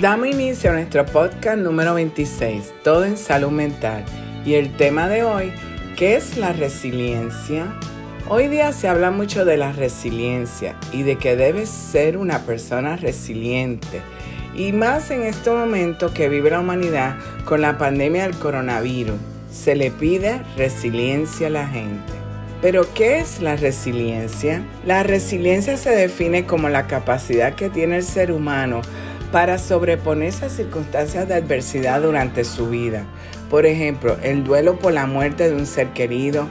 Damos inicio a nuestro podcast número 26, Todo en Salud Mental. Y el tema de hoy, ¿qué es la resiliencia? Hoy día se habla mucho de la resiliencia y de que debes ser una persona resiliente. Y más en este momento que vive la humanidad con la pandemia del coronavirus. Se le pide resiliencia a la gente. Pero ¿qué es la resiliencia? La resiliencia se define como la capacidad que tiene el ser humano para sobreponerse a circunstancias de adversidad durante su vida. Por ejemplo, el duelo por la muerte de un ser querido,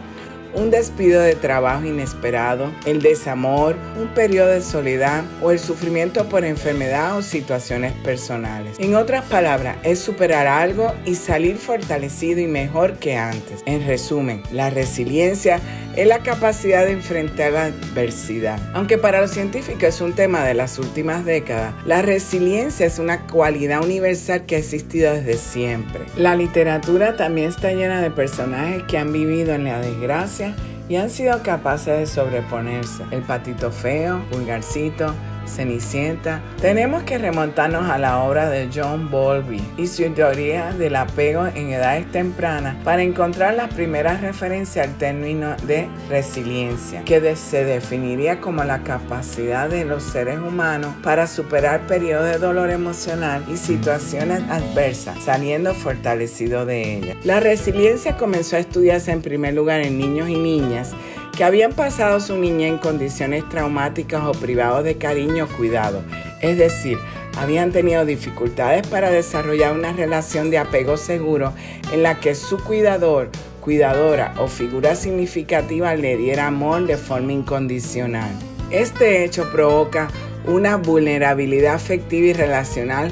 un despido de trabajo inesperado, el desamor, un periodo de soledad o el sufrimiento por enfermedad o situaciones personales. En otras palabras, es superar algo y salir fortalecido y mejor que antes. En resumen, la resiliencia es la capacidad de enfrentar la adversidad. Aunque para los científicos es un tema de las últimas décadas, la resiliencia es una cualidad universal que ha existido desde siempre. La literatura también está llena de personajes que han vivido en la desgracia y han sido capaces de sobreponerse. El patito feo, Pulgarcito, Cenicienta, tenemos que remontarnos a la obra de John Bowlby y su teoría del apego en edades tempranas para encontrar las primeras referencias al término de resiliencia, que se definiría como la capacidad de los seres humanos para superar periodos de dolor emocional y situaciones adversas, saliendo fortalecido de ellas. La resiliencia comenzó a estudiarse en primer lugar en niños y niñas que habían pasado su niñez en condiciones traumáticas o privados de cariño o cuidado, es decir, habían tenido dificultades para desarrollar una relación de apego seguro en la que su cuidador, cuidadora o figura significativa le diera amor de forma incondicional. Este hecho provoca una vulnerabilidad afectiva y relacional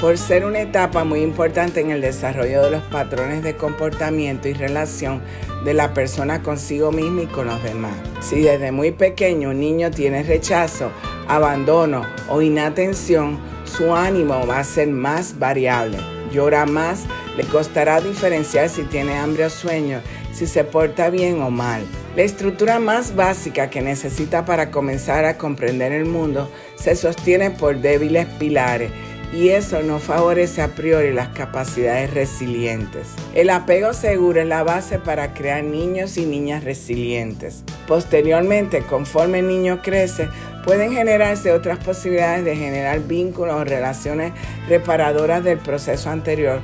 por ser una etapa muy importante en el desarrollo de los patrones de comportamiento y relación de la persona consigo misma y con los demás. Si desde muy pequeño un niño tiene rechazo, abandono o inatención, su ánimo va a ser más variable. Llora más, le costará diferenciar si tiene hambre o sueño, si se porta bien o mal. La estructura más básica que necesita para comenzar a comprender el mundo se sostiene por débiles pilares y eso no favorece a priori las capacidades resilientes. El apego seguro es la base para crear niños y niñas resilientes. Posteriormente, conforme el niño crece, pueden generarse otras posibilidades de generar vínculos o relaciones reparadoras del proceso anterior,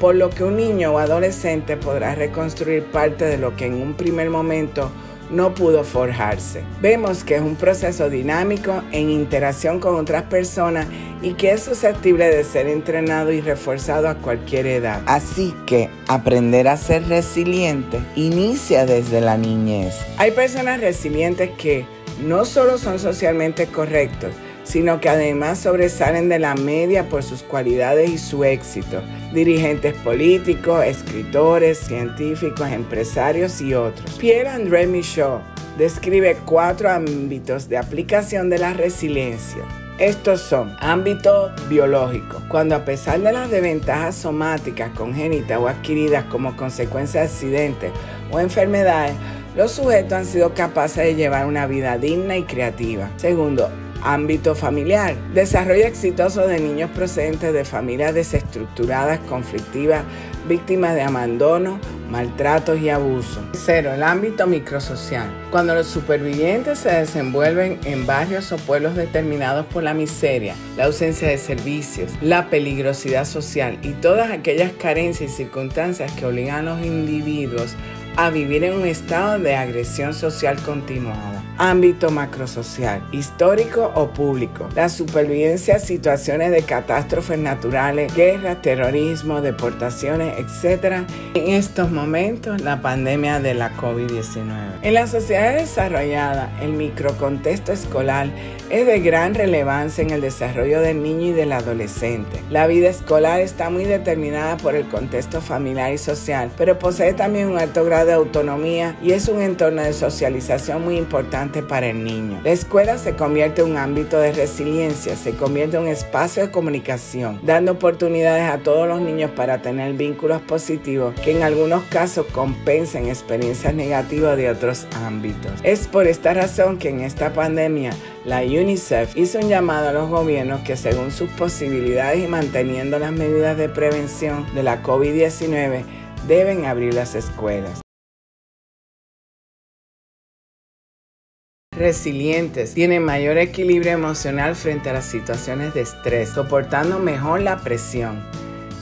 por lo que un niño o adolescente podrá reconstruir parte de lo que en un primer momento no pudo forjarse. Vemos que es un proceso dinámico en interacción con otras personas y que es susceptible de ser entrenado y reforzado a cualquier edad. Así que aprender a ser resiliente inicia desde la niñez. Hay personas resilientes que no solo son socialmente correctos, sino que además sobresalen de la media por sus cualidades y su éxito. Dirigentes políticos, escritores, científicos, empresarios y otros. Pierre-André Michaud describe cuatro ámbitos de aplicación de la resiliencia. Estos son ámbito biológico, cuando a pesar de las desventajas somáticas congénitas o adquiridas como consecuencia de accidentes o enfermedades, los sujetos han sido capaces de llevar una vida digna y creativa. Segundo, Ámbito familiar. Desarrollo exitoso de niños procedentes de familias desestructuradas, conflictivas, víctimas de abandono, maltratos y abuso. Cero, el ámbito microsocial. Cuando los supervivientes se desenvuelven en barrios o pueblos determinados por la miseria, la ausencia de servicios, la peligrosidad social y todas aquellas carencias y circunstancias que obligan a los individuos a vivir en un estado de agresión social continuada ámbito macrosocial, histórico o público. La supervivencia a situaciones de catástrofes naturales, guerras, terrorismo, deportaciones, etc. En estos momentos, la pandemia de la COVID-19. En la sociedad desarrollada, el microcontexto escolar es de gran relevancia en el desarrollo del niño y del adolescente. La vida escolar está muy determinada por el contexto familiar y social, pero posee también un alto grado de autonomía y es un entorno de socialización muy importante para el niño. La escuela se convierte en un ámbito de resiliencia, se convierte en un espacio de comunicación, dando oportunidades a todos los niños para tener vínculos positivos que en algunos casos compensen experiencias negativas de otros ámbitos. Es por esta razón que en esta pandemia la UNICEF hizo un llamado a los gobiernos que según sus posibilidades y manteniendo las medidas de prevención de la COVID-19 deben abrir las escuelas. Resilientes, tienen mayor equilibrio emocional frente a las situaciones de estrés, soportando mejor la presión.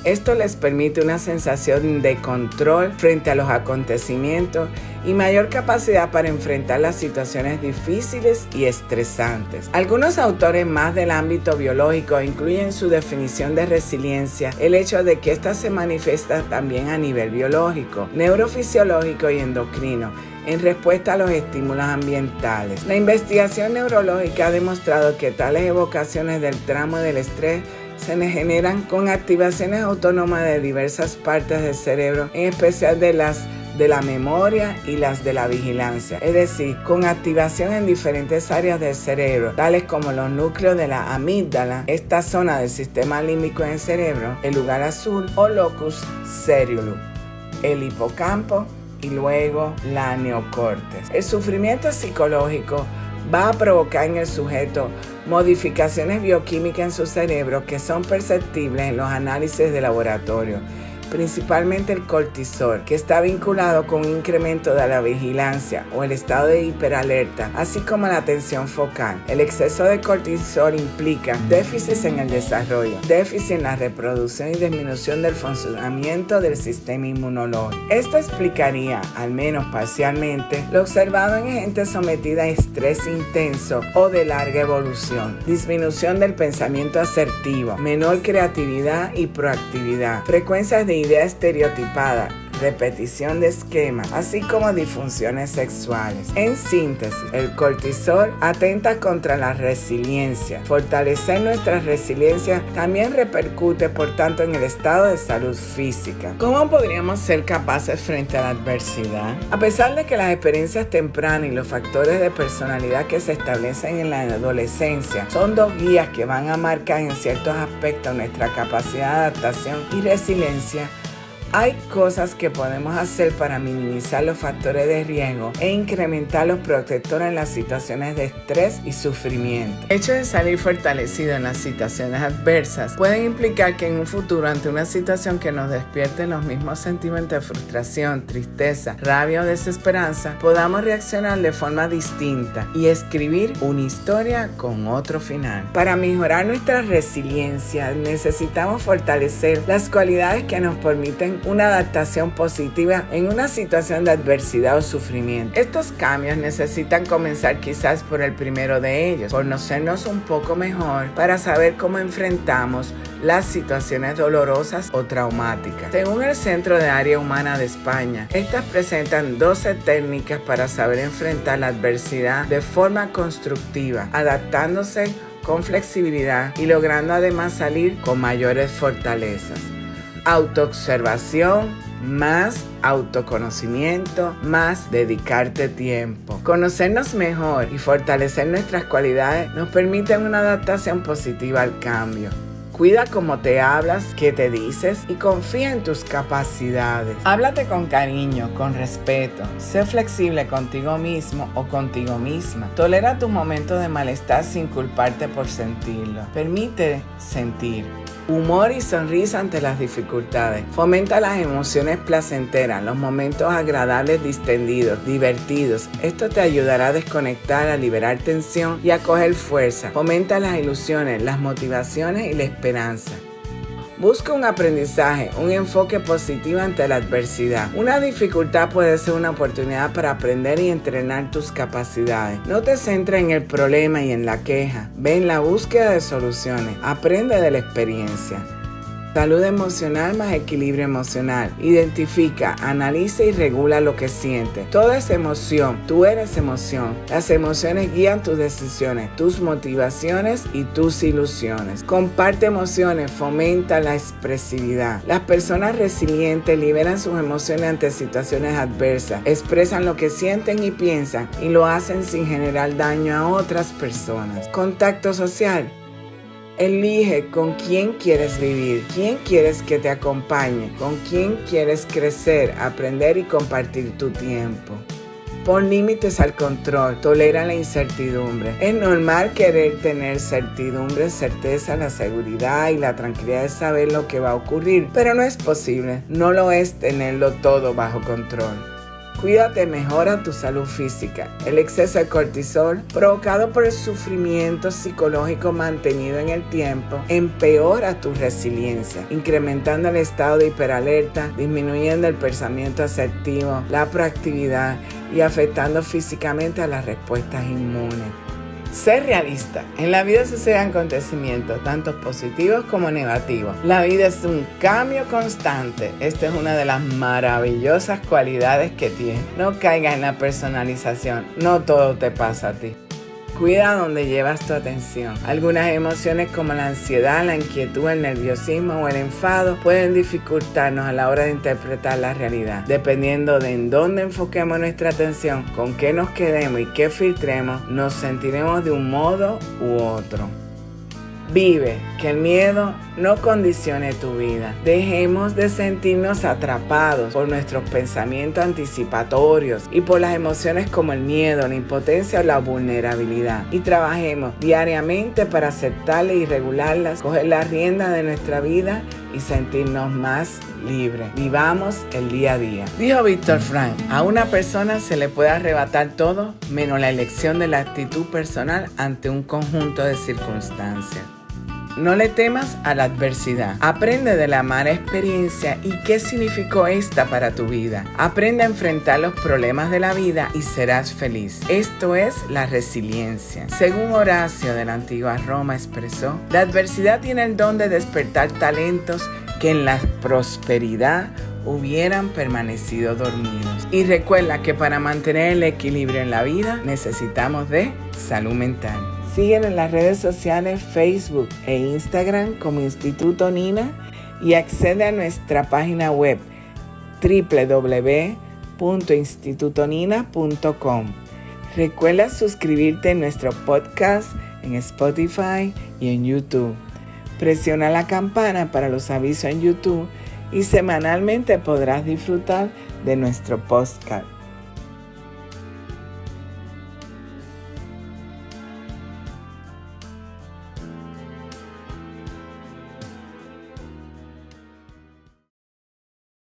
Esto les permite una sensación de control frente a los acontecimientos y mayor capacidad para enfrentar las situaciones difíciles y estresantes. Algunos autores más del ámbito biológico incluyen en su definición de resiliencia el hecho de que ésta se manifiesta también a nivel biológico, neurofisiológico y endocrino en respuesta a los estímulos ambientales. La investigación neurológica ha demostrado que tales evocaciones del tramo del estrés se generan con activaciones autónomas de diversas partes del cerebro, en especial de las de la memoria y las de la vigilancia, es decir, con activación en diferentes áreas del cerebro, tales como los núcleos de la amígdala, esta zona del sistema límbico en el cerebro, el lugar azul o locus ceruleus, el hipocampo y luego la neocortes. El sufrimiento psicológico va a provocar en el sujeto modificaciones bioquímicas en su cerebro que son perceptibles en los análisis de laboratorio principalmente el cortisol, que está vinculado con un incremento de la vigilancia o el estado de hiperalerta, así como la tensión focal. El exceso de cortisol implica déficits en el desarrollo, déficit en la reproducción y disminución del funcionamiento del sistema inmunológico. Esto explicaría, al menos parcialmente, lo observado en gente sometida a estrés intenso o de larga evolución, disminución del pensamiento asertivo, menor creatividad y proactividad, frecuencias de idea estereotipada repetición de esquemas, así como disfunciones sexuales. En síntesis, el cortisol atenta contra la resiliencia. Fortalecer nuestra resiliencia también repercute, por tanto, en el estado de salud física. ¿Cómo podríamos ser capaces frente a la adversidad? A pesar de que las experiencias tempranas y los factores de personalidad que se establecen en la adolescencia son dos guías que van a marcar en ciertos aspectos nuestra capacidad de adaptación y resiliencia, hay cosas que podemos hacer para minimizar los factores de riesgo e incrementar los protectores en las situaciones de estrés y sufrimiento. El hecho de salir fortalecido en las situaciones adversas puede implicar que en un futuro ante una situación que nos despierte los mismos sentimientos de frustración, tristeza, rabia o desesperanza, podamos reaccionar de forma distinta y escribir una historia con otro final. Para mejorar nuestra resiliencia necesitamos fortalecer las cualidades que nos permiten una adaptación positiva en una situación de adversidad o sufrimiento. Estos cambios necesitan comenzar quizás por el primero de ellos, conocernos un poco mejor para saber cómo enfrentamos las situaciones dolorosas o traumáticas. Según el Centro de Área Humana de España, estas presentan 12 técnicas para saber enfrentar la adversidad de forma constructiva, adaptándose con flexibilidad y logrando además salir con mayores fortalezas autoobservación, más autoconocimiento, más dedicarte tiempo. Conocernos mejor y fortalecer nuestras cualidades nos permiten una adaptación positiva al cambio. Cuida cómo te hablas, qué te dices y confía en tus capacidades. Háblate con cariño, con respeto. Sé flexible contigo mismo o contigo misma. Tolera tu momento de malestar sin culparte por sentirlo. Permite sentir. Humor y sonrisa ante las dificultades. Fomenta las emociones placenteras, los momentos agradables distendidos, divertidos. Esto te ayudará a desconectar, a liberar tensión y a coger fuerza. Fomenta las ilusiones, las motivaciones y la esperanza. Busca un aprendizaje, un enfoque positivo ante la adversidad. Una dificultad puede ser una oportunidad para aprender y entrenar tus capacidades. No te centres en el problema y en la queja. Ve en la búsqueda de soluciones. Aprende de la experiencia. Salud emocional más equilibrio emocional. Identifica, analiza y regula lo que sientes. Toda es emoción. Tú eres emoción. Las emociones guían tus decisiones, tus motivaciones y tus ilusiones. Comparte emociones, fomenta la expresividad. Las personas resilientes liberan sus emociones ante situaciones adversas, expresan lo que sienten y piensan y lo hacen sin generar daño a otras personas. Contacto social. Elige con quién quieres vivir, quién quieres que te acompañe, con quién quieres crecer, aprender y compartir tu tiempo. Pon límites al control, tolera la incertidumbre. Es normal querer tener certidumbre, certeza, la seguridad y la tranquilidad de saber lo que va a ocurrir, pero no es posible. No lo es tenerlo todo bajo control. Cuídate, mejora tu salud física. El exceso de cortisol, provocado por el sufrimiento psicológico mantenido en el tiempo, empeora tu resiliencia, incrementando el estado de hiperalerta, disminuyendo el pensamiento asertivo, la proactividad y afectando físicamente a las respuestas inmunes. Ser realista. En la vida suceden acontecimientos, tanto positivos como negativos. La vida es un cambio constante. Esta es una de las maravillosas cualidades que tiene. No caigas en la personalización. No todo te pasa a ti. Cuida donde llevas tu atención. Algunas emociones como la ansiedad, la inquietud, el nerviosismo o el enfado pueden dificultarnos a la hora de interpretar la realidad. Dependiendo de en dónde enfoquemos nuestra atención, con qué nos quedemos y qué filtremos, nos sentiremos de un modo u otro. Vive, que el miedo no condicione tu vida. Dejemos de sentirnos atrapados por nuestros pensamientos anticipatorios y por las emociones como el miedo, la impotencia o la vulnerabilidad. Y trabajemos diariamente para aceptarlas y regularlas, coger la rienda de nuestra vida y sentirnos más libres. Vivamos el día a día. Dijo Víctor Frank, a una persona se le puede arrebatar todo menos la elección de la actitud personal ante un conjunto de circunstancias. No le temas a la adversidad. Aprende de la mala experiencia y qué significó esta para tu vida. Aprende a enfrentar los problemas de la vida y serás feliz. Esto es la resiliencia. Según Horacio de la antigua Roma expresó, la adversidad tiene el don de despertar talentos que en la prosperidad hubieran permanecido dormidos. Y recuerda que para mantener el equilibrio en la vida necesitamos de salud mental. Siguen en las redes sociales Facebook e Instagram como Instituto Nina y accede a nuestra página web www.institutonina.com. Recuerda suscribirte en nuestro podcast en Spotify y en YouTube. Presiona la campana para los avisos en YouTube y semanalmente podrás disfrutar de nuestro podcast.